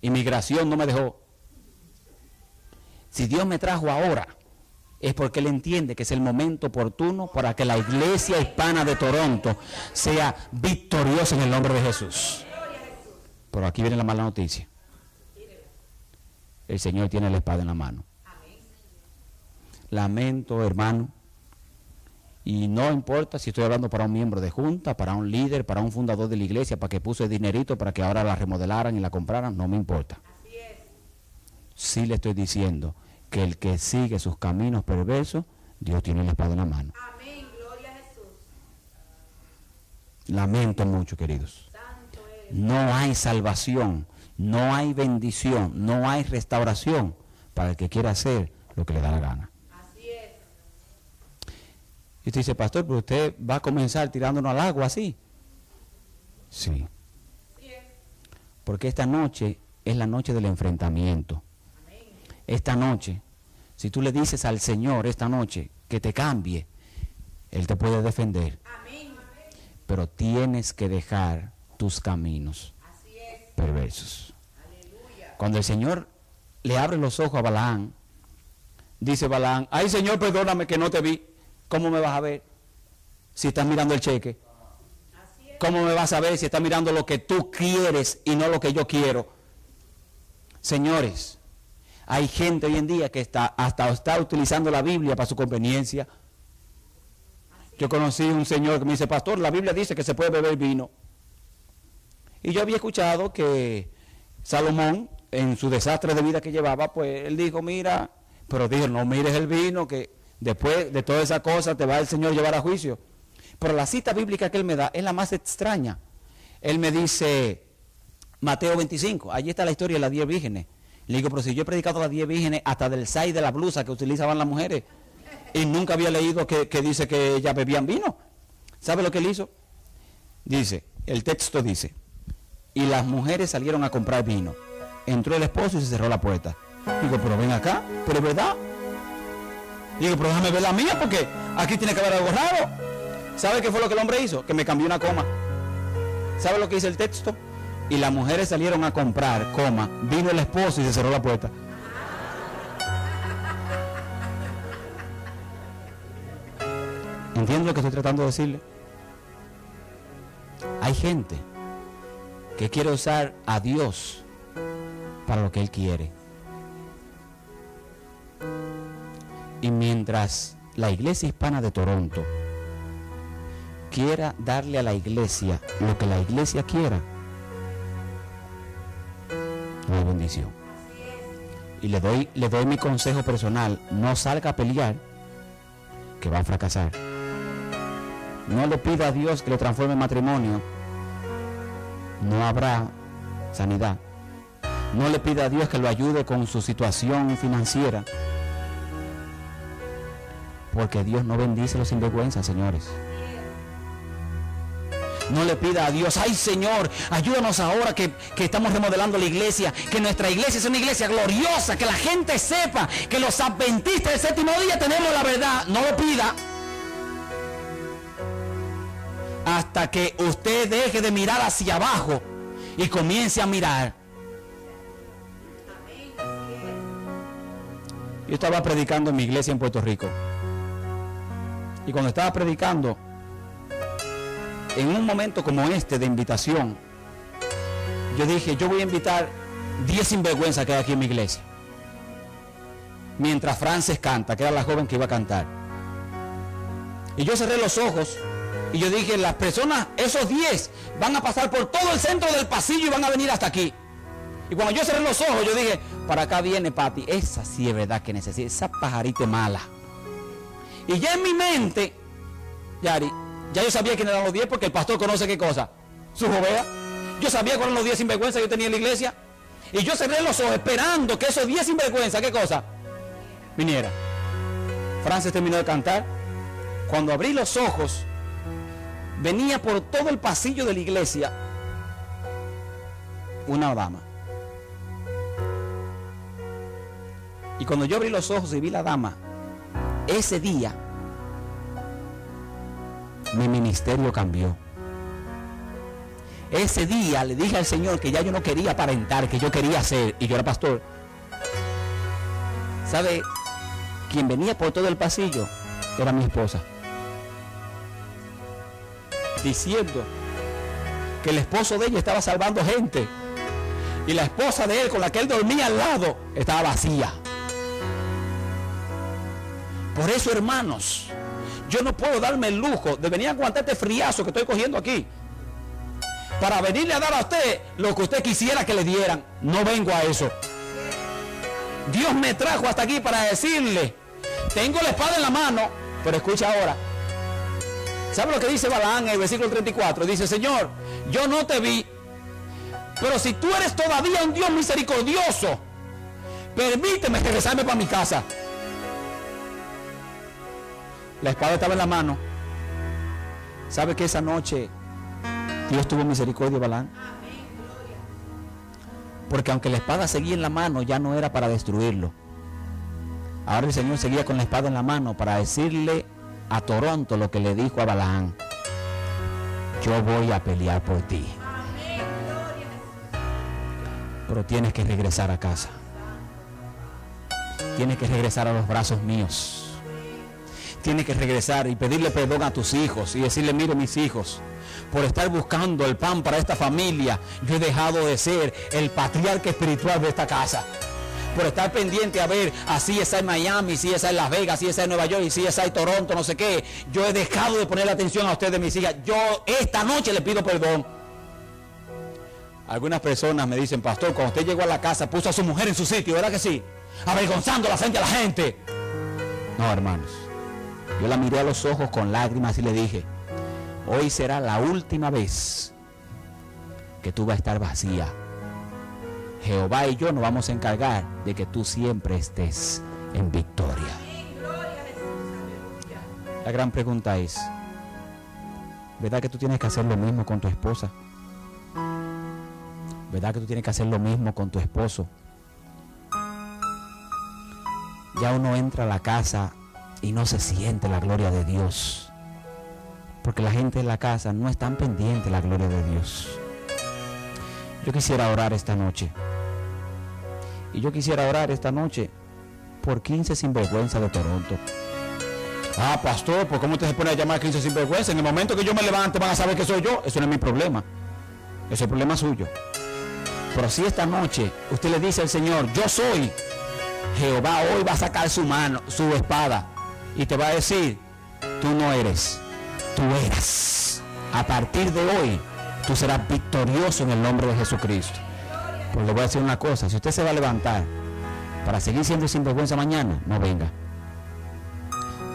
Inmigración no me dejó. Si Dios me trajo ahora, es porque Él entiende que es el momento oportuno para que la iglesia hispana de Toronto sea victoriosa en el nombre de Jesús. Pero aquí viene la mala noticia. El Señor tiene la espada en la mano. Lamento, hermano. Y no importa si estoy hablando para un miembro de junta, para un líder, para un fundador de la iglesia, para que puso el dinerito para que ahora la remodelaran y la compraran, no me importa. Sí le estoy diciendo que el que sigue sus caminos perversos, Dios tiene la espada en la mano. Amén, gloria a Jesús. Lamento mucho, queridos. No hay salvación, no hay bendición, no hay restauración para el que quiera hacer lo que le da la gana. Así es. Y usted dice, pastor, pero usted va a comenzar tirándonos al agua así. Sí. Porque esta noche es la noche del enfrentamiento. Esta noche si tú le dices al Señor esta noche que te cambie, Él te puede defender. Pero tienes que dejar tus caminos perversos. Cuando el Señor le abre los ojos a Balaán, dice Balaán, ay Señor, perdóname que no te vi. ¿Cómo me vas a ver si estás mirando el cheque? ¿Cómo me vas a ver si estás mirando lo que tú quieres y no lo que yo quiero? Señores, hay gente hoy en día que está hasta está utilizando la Biblia para su conveniencia. Yo conocí un señor que me dice, pastor, la Biblia dice que se puede beber vino. Y yo había escuchado que Salomón, en su desastre de vida que llevaba, pues él dijo, mira, pero dijo, no mires el vino, que después de toda esa cosa te va el Señor a llevar a juicio. Pero la cita bíblica que él me da es la más extraña. Él me dice, Mateo 25, allí está la historia de las diez vírgenes. Le digo, pero si yo he predicado las diez vírgenes hasta del 6 de la blusa que utilizaban las mujeres, y nunca había leído que, que dice que ellas bebían vino. ¿Sabe lo que él hizo? Dice, el texto dice, y las mujeres salieron a comprar vino. Entró el esposo y se cerró la puerta. Digo, pero ven acá, pero es verdad. Digo, pero déjame ver la mía porque aquí tiene que haber algo raro. ¿Sabe qué fue lo que el hombre hizo? Que me cambió una coma. ¿Sabe lo que dice el texto? Y las mujeres salieron a comprar, coma, vino el esposo y se cerró la puerta. ¿Entiende lo que estoy tratando de decirle? Hay gente que quiere usar a Dios para lo que Él quiere. Y mientras la iglesia hispana de Toronto quiera darle a la iglesia lo que la iglesia quiera, hay bendición. Y le doy, le doy mi consejo personal, no salga a pelear, que va a fracasar. No le pida a Dios que lo transforme en matrimonio, no habrá sanidad. No le pida a Dios que lo ayude con su situación financiera. Porque Dios no bendice los sinvergüenzas, señores. No le pida a Dios, ay Señor, ayúdanos ahora que, que, estamos remodelando la iglesia, que nuestra iglesia es una iglesia gloriosa, que la gente sepa que los adventistas del séptimo día tenemos la verdad. No lo pida. Hasta que usted deje de mirar hacia abajo y comience a mirar. Yo estaba predicando en mi iglesia en Puerto Rico. Y cuando estaba predicando, en un momento como este de invitación, yo dije, yo voy a invitar 10 sinvergüenzas que hay aquí en mi iglesia. Mientras Frances canta, que era la joven que iba a cantar. Y yo cerré los ojos y yo dije, las personas, esos 10, van a pasar por todo el centro del pasillo y van a venir hasta aquí. Y cuando yo cerré los ojos, yo dije, para acá viene Pati. Esa sí es verdad que necesita, esa pajarita mala. Y ya en mi mente, Yari, ya yo sabía quién eran los 10 porque el pastor conoce qué cosa. Su ovejas. Yo sabía cuáles eran los 10 sinvergüenza que yo tenía en la iglesia. Y yo cerré los ojos esperando que esos 10 sinvergüenza, ¿qué cosa? Viniera. Francis terminó de cantar. Cuando abrí los ojos, venía por todo el pasillo de la iglesia una dama. Y cuando yo abrí los ojos y vi la dama, ese día mi ministerio cambió. Ese día le dije al Señor que ya yo no quería aparentar, que yo quería ser, y yo era pastor. ¿Sabe? Quien venía por todo el pasillo era mi esposa. Diciendo que el esposo de ella estaba salvando gente. Y la esposa de él, con la que él dormía al lado, estaba vacía. Por eso, hermanos, yo no puedo darme el lujo de venir a aguantar este friazo que estoy cogiendo aquí. Para venirle a dar a usted lo que usted quisiera que le dieran. No vengo a eso. Dios me trajo hasta aquí para decirle, tengo la espada en la mano, pero escucha ahora. ¿Sabe lo que dice Balaán en el versículo 34? Dice, Señor, yo no te vi, pero si tú eres todavía un Dios misericordioso, permíteme regresarme para mi casa. La espada estaba en la mano. ¿Sabe que esa noche Dios tuvo misericordia, Balán? Porque aunque la espada seguía en la mano, ya no era para destruirlo. Ahora el Señor seguía con la espada en la mano para decirle a Toronto lo que le dijo a Balaán. Yo voy a pelear por ti. Pero tienes que regresar a casa. Tienes que regresar a los brazos míos tienes que regresar y pedirle perdón a tus hijos y decirle, mire mis hijos, por estar buscando el pan para esta familia, yo he dejado de ser el patriarca espiritual de esta casa. por estar pendiente a ver así es en Miami, si es en Las Vegas, si es en Nueva York si es en Toronto, no sé qué. Yo he dejado de poner atención a ustedes, mis hijas. Yo esta noche le pido perdón. Algunas personas me dicen, pastor, cuando usted llegó a la casa puso a su mujer en su sitio, ¿verdad que sí? Avergonzando la frente a la gente. No, hermanos. Yo la miré a los ojos con lágrimas y le dije, hoy será la última vez que tú vas a estar vacía. Jehová y yo nos vamos a encargar de que tú siempre estés en victoria. La gran pregunta es, ¿verdad que tú tienes que hacer lo mismo con tu esposa? ¿Verdad que tú tienes que hacer lo mismo con tu esposo? Ya uno entra a la casa y no se siente la gloria de Dios. Porque la gente en la casa no es tan pendiente de la gloria de Dios. Yo quisiera orar esta noche. Y yo quisiera orar esta noche por 15 sinvergüenza de Toronto. Ah, pastor, ¿por cómo usted se pone a llamar a 15 sinvergüenza? En el momento que yo me levante van a saber que soy yo. Eso no es mi problema. Eso es el problema suyo. Pero si esta noche usted le dice al Señor, yo soy, Jehová hoy va a sacar su mano, su espada, y te va a decir, tú no eres, tú eres. A partir de hoy, tú serás victorioso en el nombre de Jesucristo. Pues le voy a decir una cosa, si usted se va a levantar para seguir siendo sinvergüenza mañana, no venga.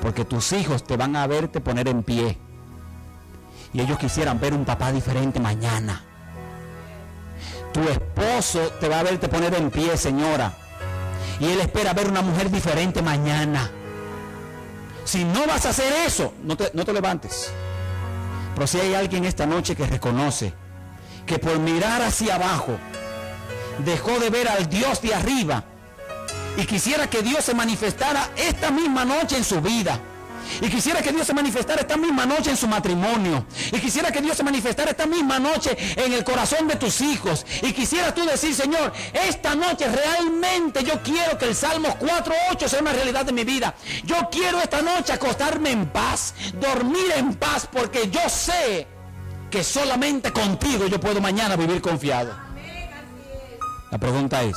Porque tus hijos te van a verte poner en pie. Y ellos quisieran ver un papá diferente mañana. Tu esposo te va a verte poner en pie, señora. Y él espera ver una mujer diferente mañana. Si no vas a hacer eso, no te, no te levantes. Pero si hay alguien esta noche que reconoce que por mirar hacia abajo dejó de ver al Dios de arriba y quisiera que Dios se manifestara esta misma noche en su vida. Y quisiera que Dios se manifestara esta misma noche en su matrimonio. Y quisiera que Dios se manifestara esta misma noche en el corazón de tus hijos. Y quisiera tú decir, Señor, esta noche realmente yo quiero que el Salmo 4.8 sea una realidad de mi vida. Yo quiero esta noche acostarme en paz, dormir en paz, porque yo sé que solamente contigo yo puedo mañana vivir confiado. La pregunta es,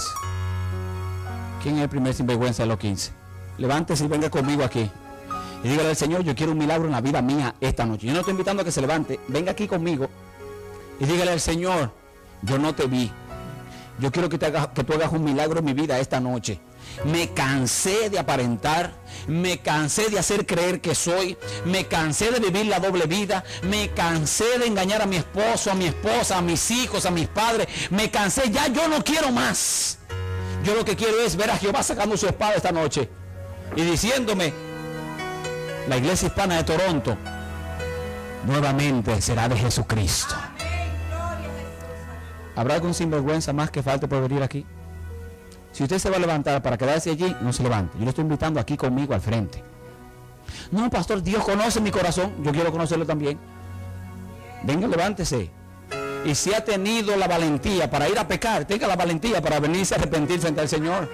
¿quién es el primer sinvergüenza de los 15? Levántese y venga conmigo aquí. Y dígale al Señor, yo quiero un milagro en la vida mía esta noche. Yo no estoy invitando a que se levante. Venga aquí conmigo. Y dígale al Señor, yo no te vi. Yo quiero que, te que tú hagas un milagro en mi vida esta noche. Me cansé de aparentar, me cansé de hacer creer que soy, me cansé de vivir la doble vida, me cansé de engañar a mi esposo, a mi esposa, a mis hijos, a mis padres, me cansé, ya yo no quiero más. Yo lo que quiero es ver a Jehová sacando su espada esta noche y diciéndome, la iglesia hispana de Toronto nuevamente será de Jesucristo. ¿Habrá algún sinvergüenza más que falte por venir aquí? Si usted se va a levantar para quedarse allí, no se levante. Yo le estoy invitando aquí conmigo al frente. No, pastor, Dios conoce mi corazón. Yo quiero conocerlo también. Venga, levántese. Y si ha tenido la valentía para ir a pecar, tenga la valentía para venirse a arrepentir frente al Señor.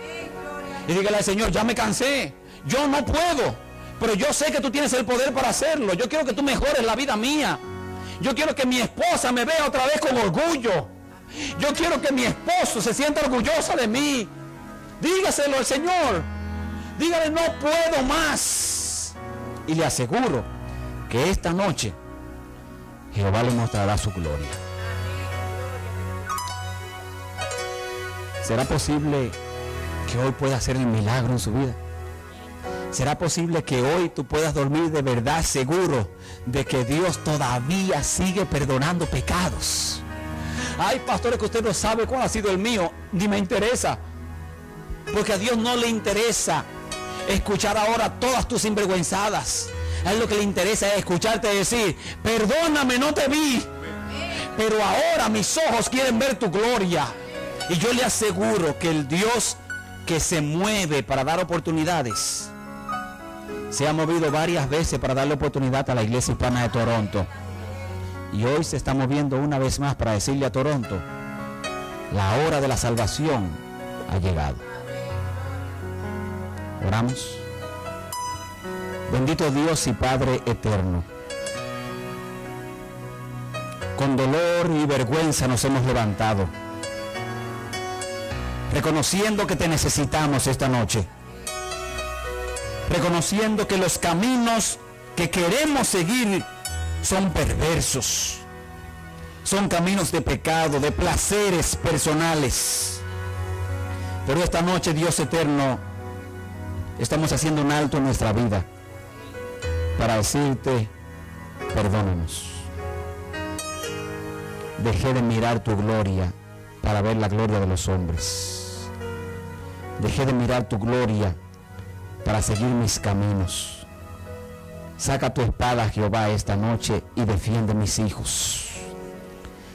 Y dígale al Señor, ya me cansé. Yo no puedo. Pero yo sé que tú tienes el poder para hacerlo. Yo quiero que tú mejores la vida mía. Yo quiero que mi esposa me vea otra vez con orgullo. Yo quiero que mi esposo se sienta orgullosa de mí. Dígaselo al Señor. Dígale, no puedo más. Y le aseguro que esta noche Jehová le mostrará su gloria. ¿Será posible que hoy pueda hacer el milagro en su vida? ¿Será posible que hoy tú puedas dormir de verdad seguro de que Dios todavía sigue perdonando pecados? Hay pastores que usted no sabe cuál ha sido el mío, ni me interesa. Porque a Dios no le interesa escuchar ahora todas tus sinvergüenzadas. A él lo que le interesa es escucharte decir, perdóname, no te vi. Pero ahora mis ojos quieren ver tu gloria. Y yo le aseguro que el Dios que se mueve para dar oportunidades, se ha movido varias veces para darle oportunidad a la iglesia hispana de Toronto. Y hoy se está moviendo una vez más para decirle a Toronto, la hora de la salvación ha llegado. Oramos. Bendito Dios y Padre eterno. Con dolor y vergüenza nos hemos levantado. reconociendo que te necesitamos esta noche, reconociendo que los caminos que queremos seguir son perversos, son caminos de pecado, de placeres personales. Pero esta noche, Dios eterno, estamos haciendo un alto en nuestra vida para decirte, perdónanos. Dejé de mirar tu gloria para ver la gloria de los hombres. Dejé de mirar tu gloria para seguir mis caminos. Saca tu espada, Jehová, esta noche y defiende mis hijos.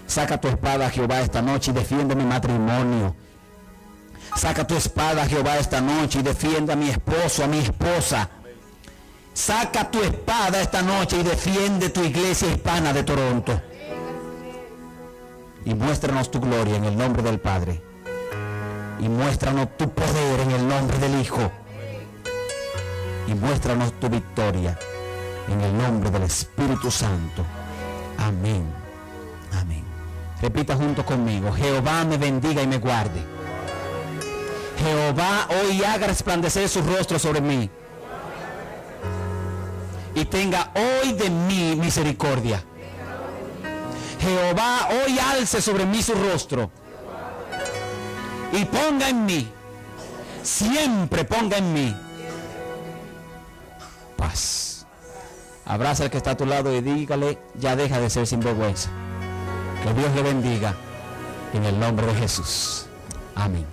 Saca tu espada, Jehová, esta noche y defiende mi matrimonio. Saca tu espada, Jehová, esta noche y defiende a mi esposo, a mi esposa. Saca tu espada esta noche y defiende tu iglesia hispana de Toronto. Y muéstranos tu gloria en el nombre del Padre. Y muéstranos tu poder en el nombre del Hijo. Y muéstranos tu victoria en el nombre del Espíritu Santo. Amén. Amén. Repita junto conmigo. Jehová me bendiga y me guarde. Jehová hoy haga resplandecer su rostro sobre mí. Y tenga hoy de mí misericordia. Jehová hoy alce sobre mí su rostro. Y ponga en mí. Siempre ponga en mí. Abraza al que está a tu lado y dígale, ya deja de ser sinvergüenza. Que Dios le bendiga en el nombre de Jesús. Amén.